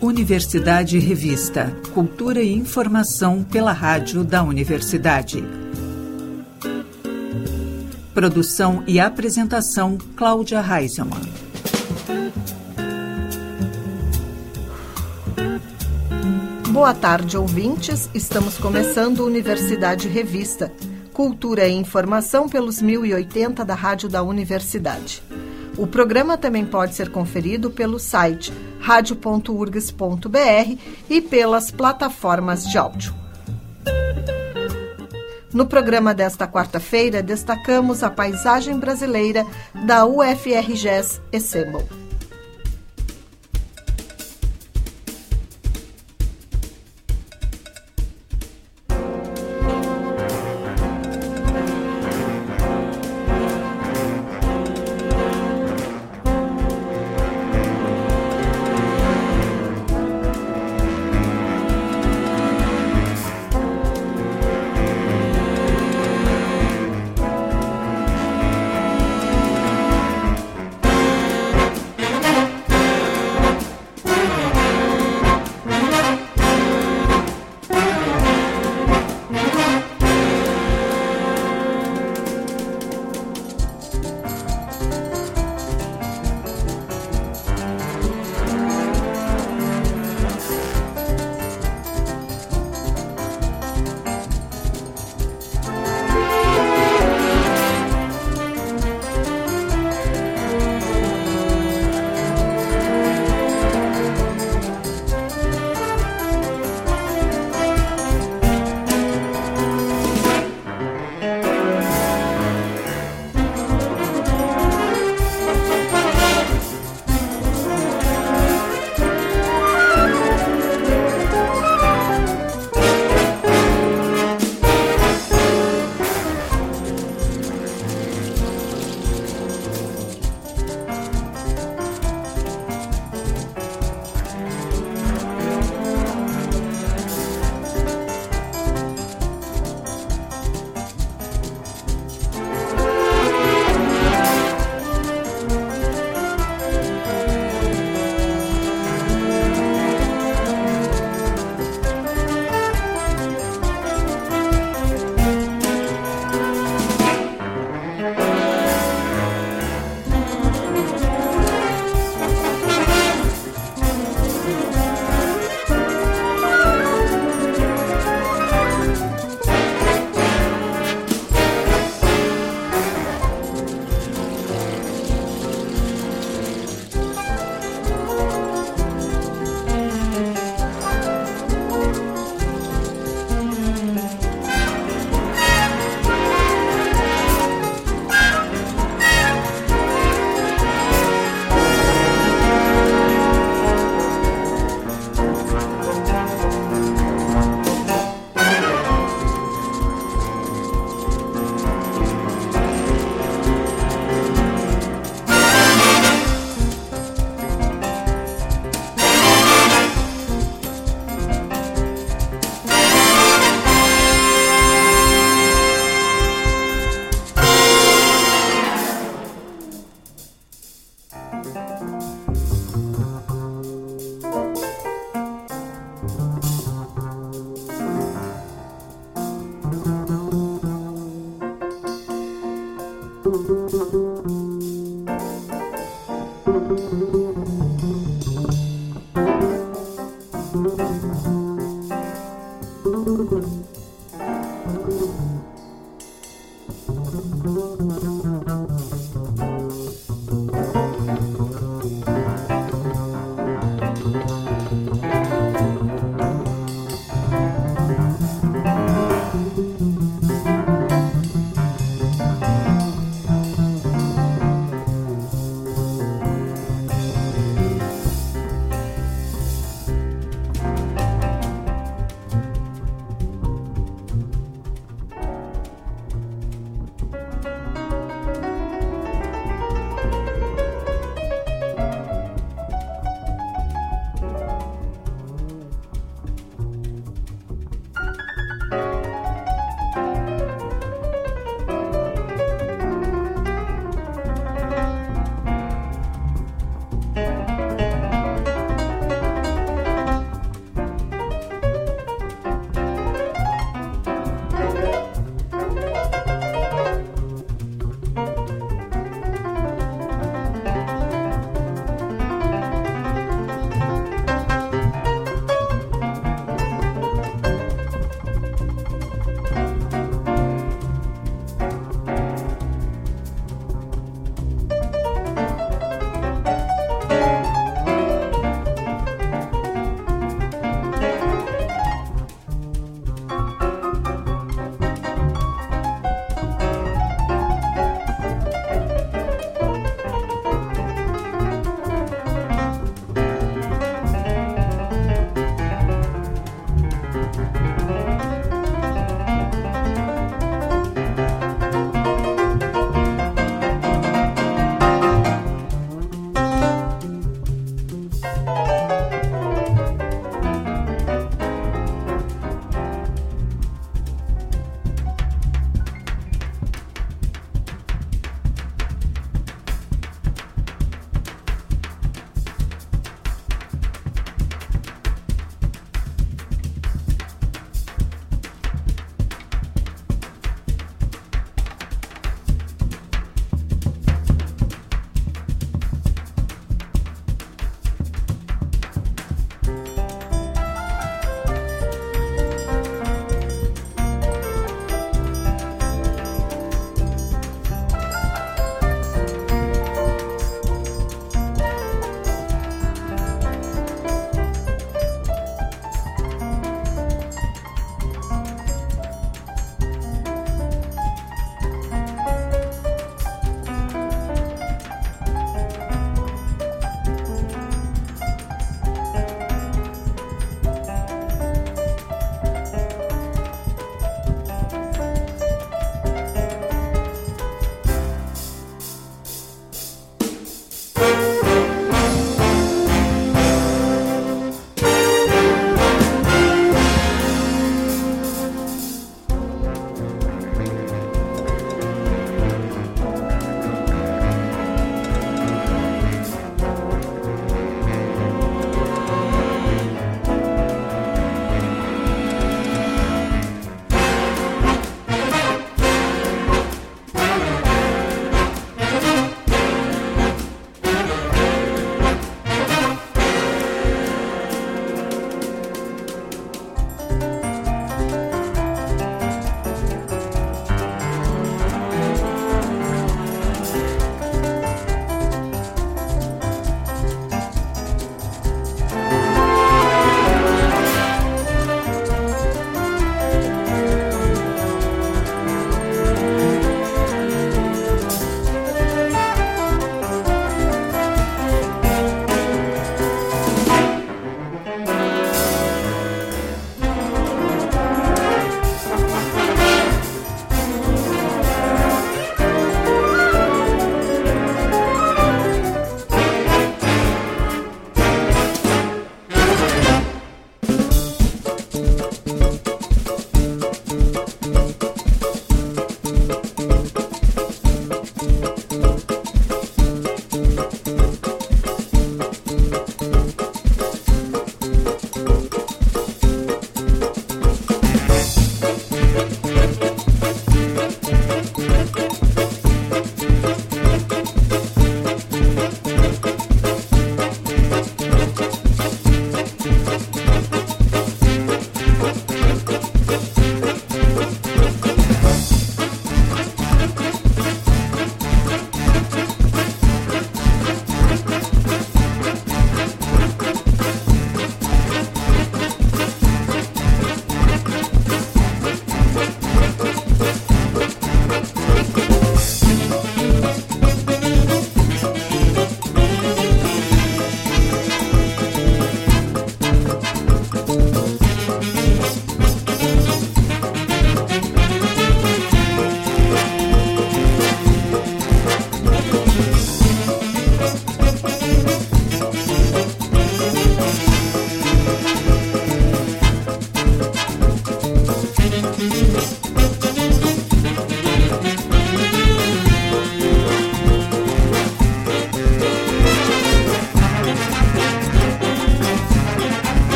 Universidade Revista. Cultura e informação pela rádio da universidade. Produção e apresentação Cláudia Reisemann. Boa tarde, ouvintes. Estamos começando Universidade Revista. Cultura e informação pelos 1080 da Rádio da Universidade. O programa também pode ser conferido pelo site radio.urgs.br e pelas plataformas de áudio. No programa desta quarta-feira, destacamos a paisagem brasileira da UFRGS Ensemble.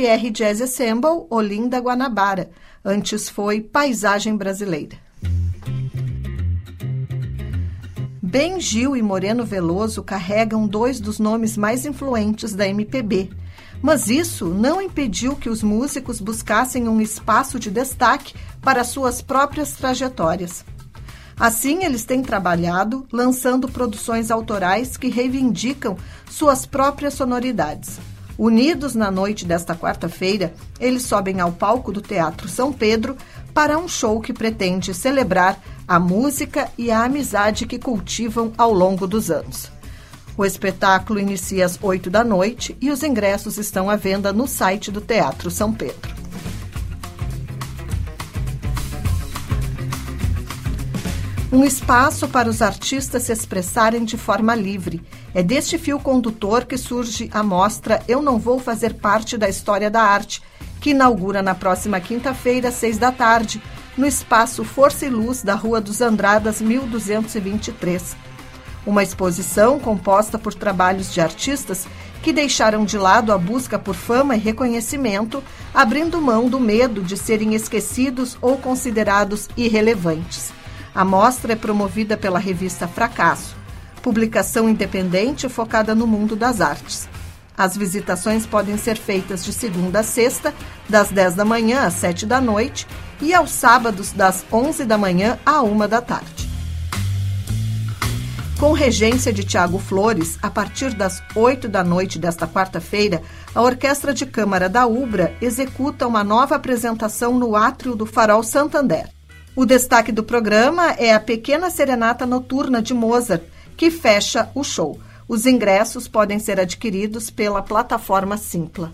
UFR Jazz Ensemble, Olinda, Guanabara. Antes foi Paisagem Brasileira. Ben Gil e Moreno Veloso carregam dois dos nomes mais influentes da MPB. Mas isso não impediu que os músicos buscassem um espaço de destaque para suas próprias trajetórias. Assim, eles têm trabalhado lançando produções autorais que reivindicam suas próprias sonoridades. Unidos na noite desta quarta-feira, eles sobem ao palco do Teatro São Pedro para um show que pretende celebrar a música e a amizade que cultivam ao longo dos anos. O espetáculo inicia às 8 da noite e os ingressos estão à venda no site do Teatro São Pedro. Um espaço para os artistas se expressarem de forma livre. É deste fio condutor que surge a mostra Eu Não Vou Fazer Parte da História da Arte, que inaugura na próxima quinta-feira, às seis da tarde, no espaço Força e Luz da Rua dos Andradas, 1223. Uma exposição composta por trabalhos de artistas que deixaram de lado a busca por fama e reconhecimento, abrindo mão do medo de serem esquecidos ou considerados irrelevantes. A mostra é promovida pela revista Fracasso, publicação independente focada no mundo das artes. As visitações podem ser feitas de segunda a sexta, das 10 da manhã às 7 da noite, e aos sábados, das 11 da manhã à 1 da tarde. Com regência de Tiago Flores, a partir das 8 da noite desta quarta-feira, a Orquestra de Câmara da Ubra executa uma nova apresentação no átrio do Farol Santander. O destaque do programa é a Pequena Serenata Noturna de Mozart, que fecha o show. Os ingressos podem ser adquiridos pela plataforma Simpla.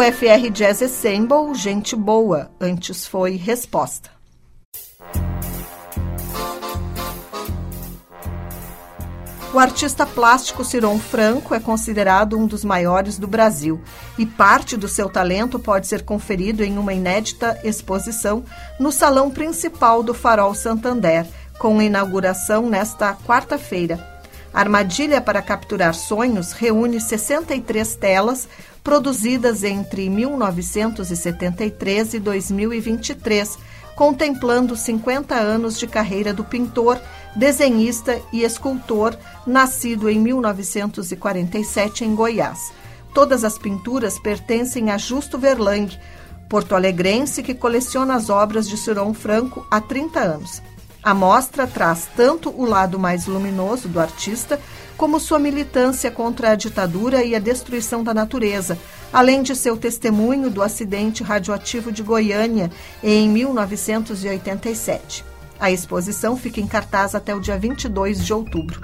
O FR Jazz Ensemble, Gente Boa, antes foi Resposta. O artista plástico Ciron Franco é considerado um dos maiores do Brasil e parte do seu talento pode ser conferido em uma inédita exposição no salão principal do Farol Santander, com inauguração nesta quarta-feira. Armadilha para Capturar Sonhos reúne 63 telas produzidas entre 1973 e 2023, contemplando 50 anos de carreira do pintor desenhista e escultor, nascido em 1947 em Goiás. Todas as pinturas pertencem a Justo Verlang, porto-alegrense que coleciona as obras de Ciron Franco há 30 anos. A mostra traz tanto o lado mais luminoso do artista, como sua militância contra a ditadura e a destruição da natureza, além de seu testemunho do acidente radioativo de Goiânia em 1987. A exposição fica em cartaz até o dia 22 de outubro.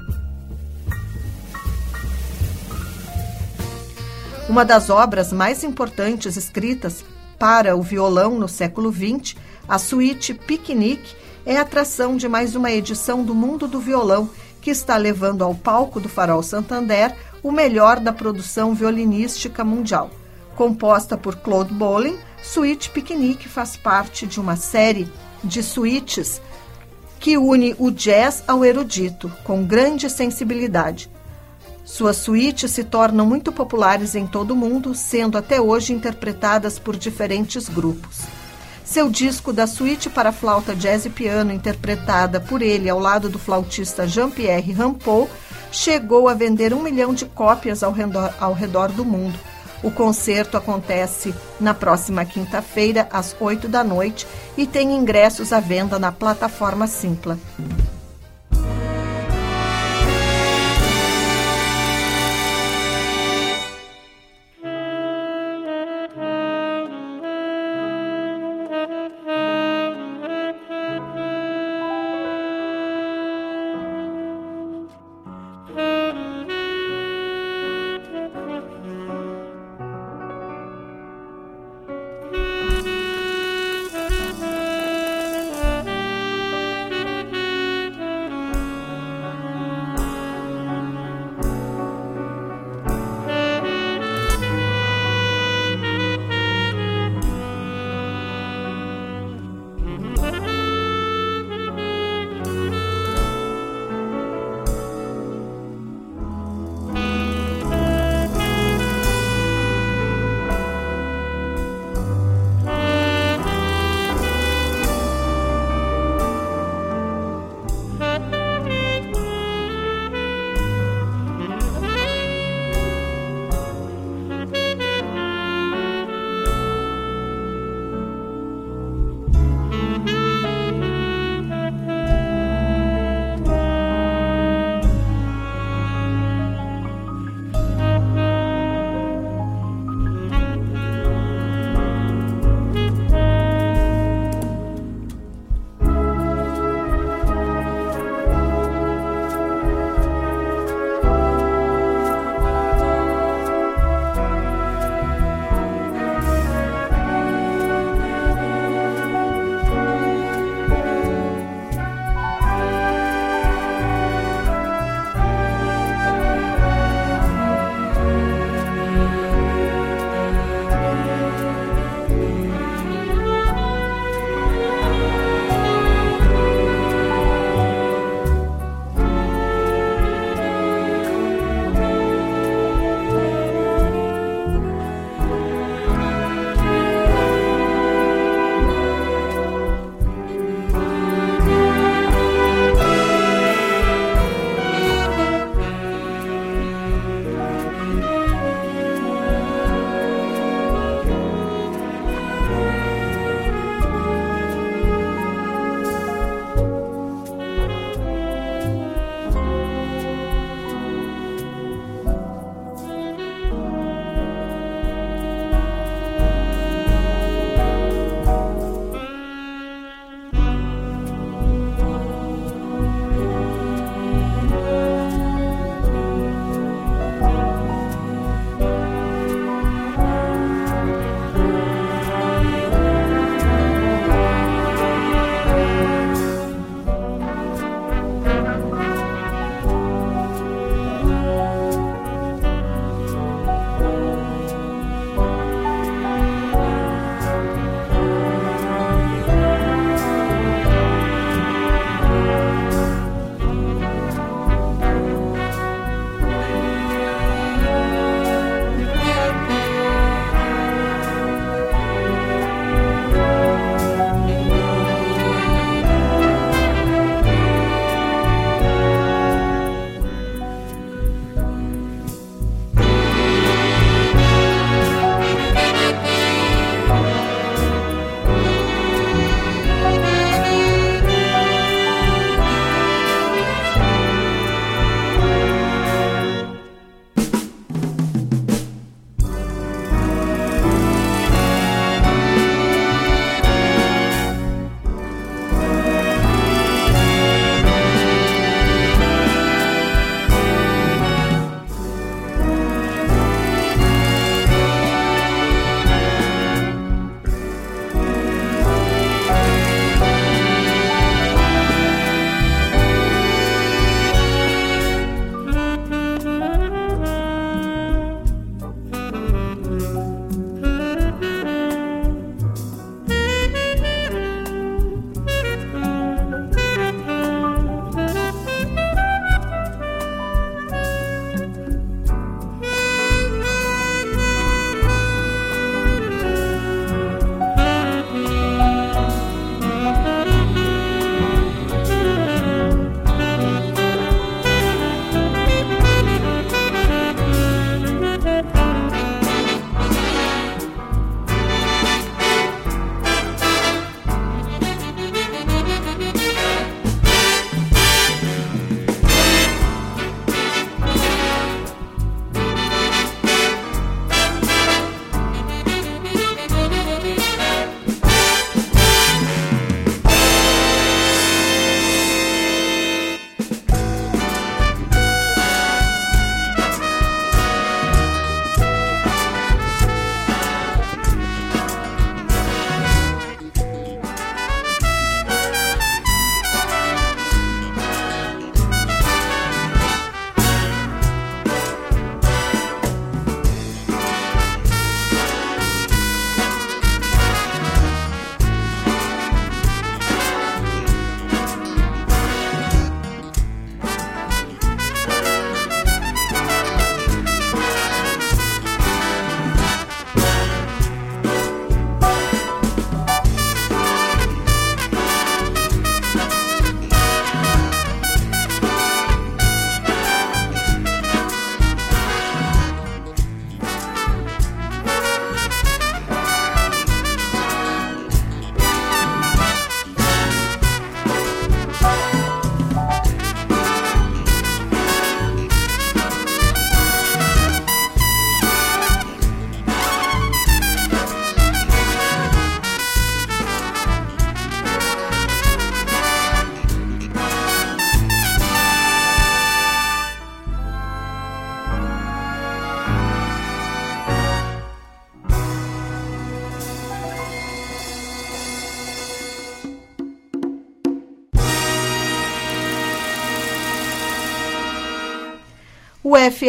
Uma das obras mais importantes escritas para o violão no século XX, a suíte Piquenique, é a atração de mais uma edição do Mundo do Violão, que está levando ao palco do Farol Santander o melhor da produção violinística mundial. Composta por Claude Bolin, Suíte Piquenique faz parte de uma série de suítes que une o jazz ao erudito, com grande sensibilidade. Suas suítes se tornam muito populares em todo o mundo, sendo até hoje interpretadas por diferentes grupos. Seu disco da suíte para flauta jazz e piano, interpretada por ele ao lado do flautista Jean-Pierre Rampot, chegou a vender um milhão de cópias ao redor, ao redor do mundo o concerto acontece na próxima quinta-feira, às 8 da noite, e tem ingressos à venda na plataforma Simpla.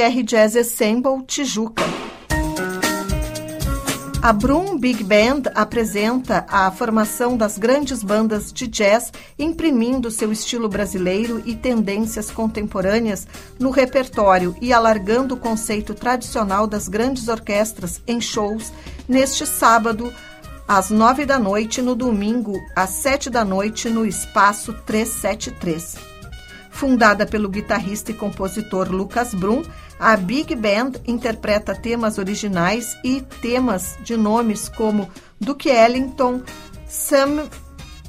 FR Jazz Ensemble Tijuca. A Brum Big Band apresenta a formação das grandes bandas de jazz, imprimindo seu estilo brasileiro e tendências contemporâneas no repertório e alargando o conceito tradicional das grandes orquestras em shows neste sábado, às nove da noite, no domingo, às sete da noite, no Espaço 373. Fundada pelo guitarrista e compositor Lucas Brum, a Big Band interpreta temas originais e temas de nomes como Duke Ellington, Sam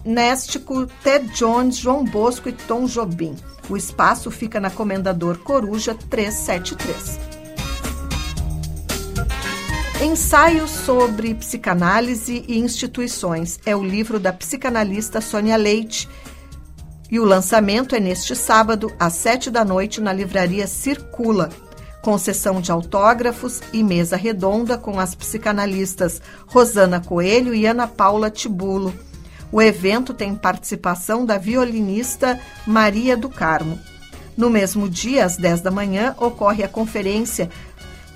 Néstico, Ted Jones, João Bosco e Tom Jobim. O espaço fica na Comendador Coruja 373. Ensaios sobre psicanálise e instituições é o livro da psicanalista Sônia Leite. E o lançamento é neste sábado, às sete da noite, na livraria Circula, com sessão de autógrafos e mesa redonda com as psicanalistas Rosana Coelho e Ana Paula Tibulo. O evento tem participação da violinista Maria do Carmo. No mesmo dia, às 10 da manhã, ocorre a conferência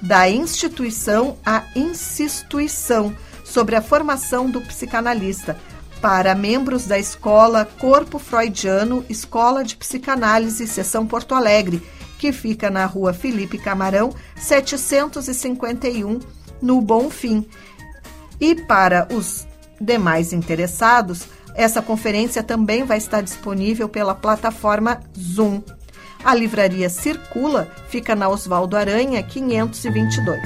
da instituição à instituição sobre a formação do psicanalista para membros da escola Corpo Freudiano, Escola de Psicanálise, Seção Porto Alegre, que fica na rua Felipe Camarão, 751, no Bonfim. E para os demais interessados, essa conferência também vai estar disponível pela plataforma Zoom. A livraria Circula fica na Oswaldo Aranha, 522.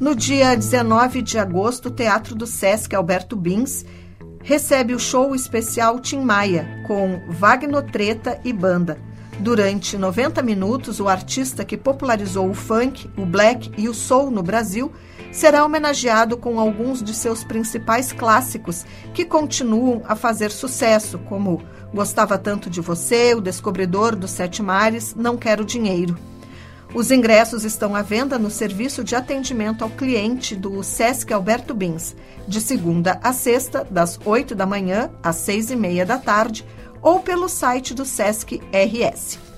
No dia 19 de agosto, o Teatro do Sesc Alberto Bins recebe o show especial Tim Maia, com Wagner Treta e banda. Durante 90 minutos, o artista que popularizou o funk, o black e o soul no Brasil será homenageado com alguns de seus principais clássicos que continuam a fazer sucesso, como Gostava Tanto de Você, O Descobridor dos Sete Mares, Não Quero Dinheiro. Os ingressos estão à venda no serviço de atendimento ao cliente do Sesc Alberto Bins, de segunda a sexta, das 8 da manhã às seis e meia da tarde, ou pelo site do Sesc RS.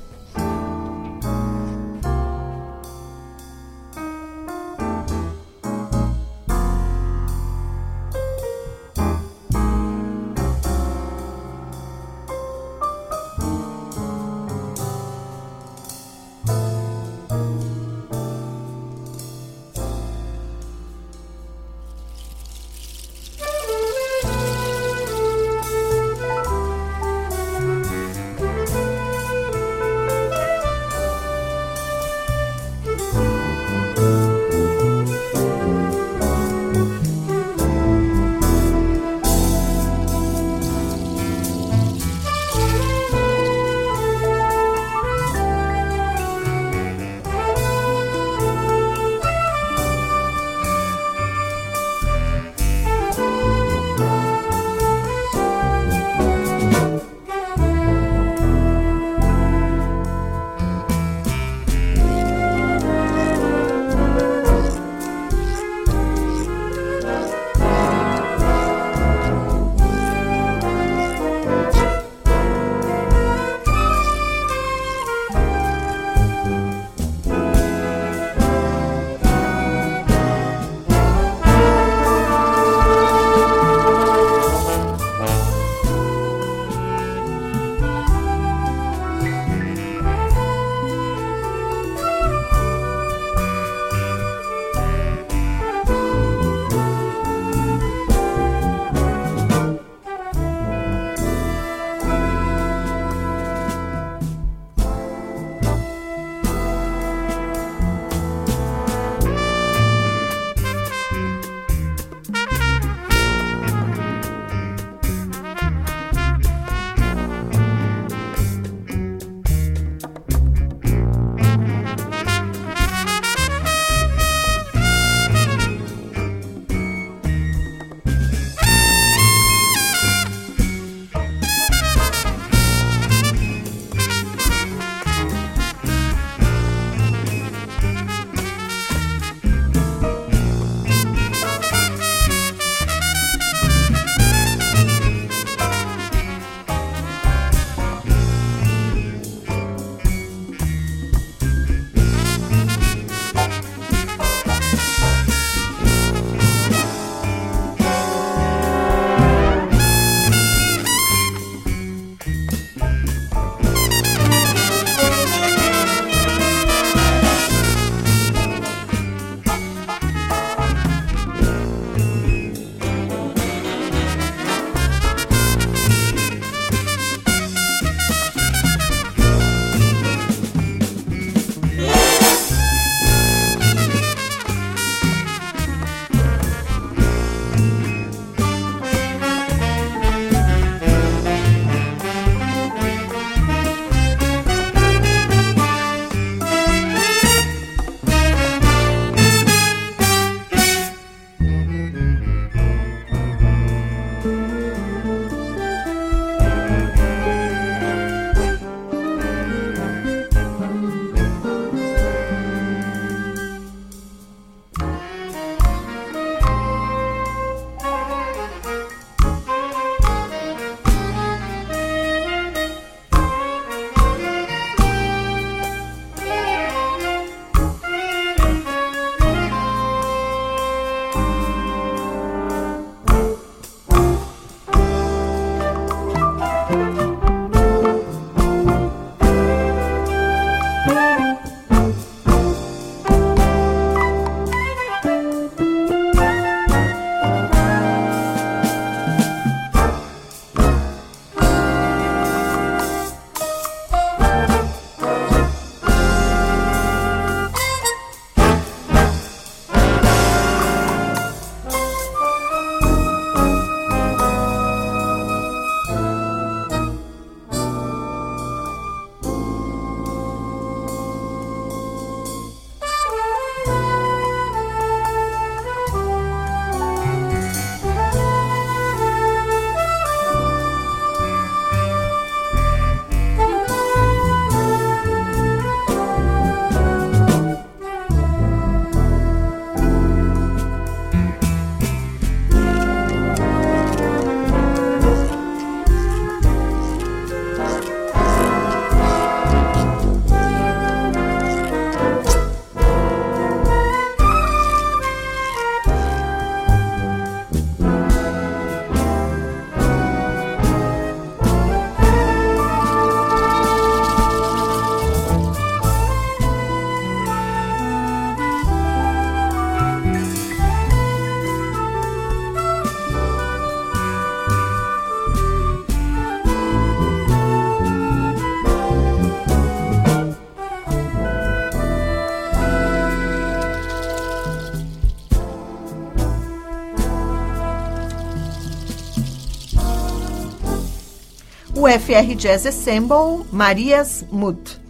O FR Jazz Ensemble Marias Mut.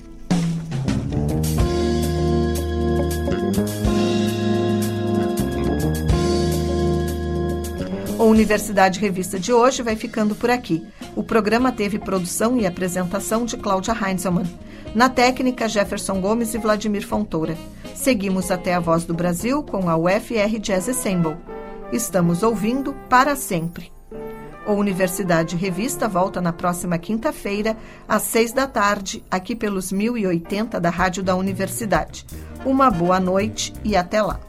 O Universidade Revista de hoje vai ficando por aqui. O programa teve produção e apresentação de Cláudia Heinzelmann. Na técnica, Jefferson Gomes e Vladimir Fontoura. Seguimos até a Voz do Brasil com a UFR Jazz Ensemble. Estamos ouvindo para sempre. O Universidade Revista volta na próxima quinta-feira, às seis da tarde, aqui pelos 1080 da Rádio da Universidade. Uma boa noite e até lá.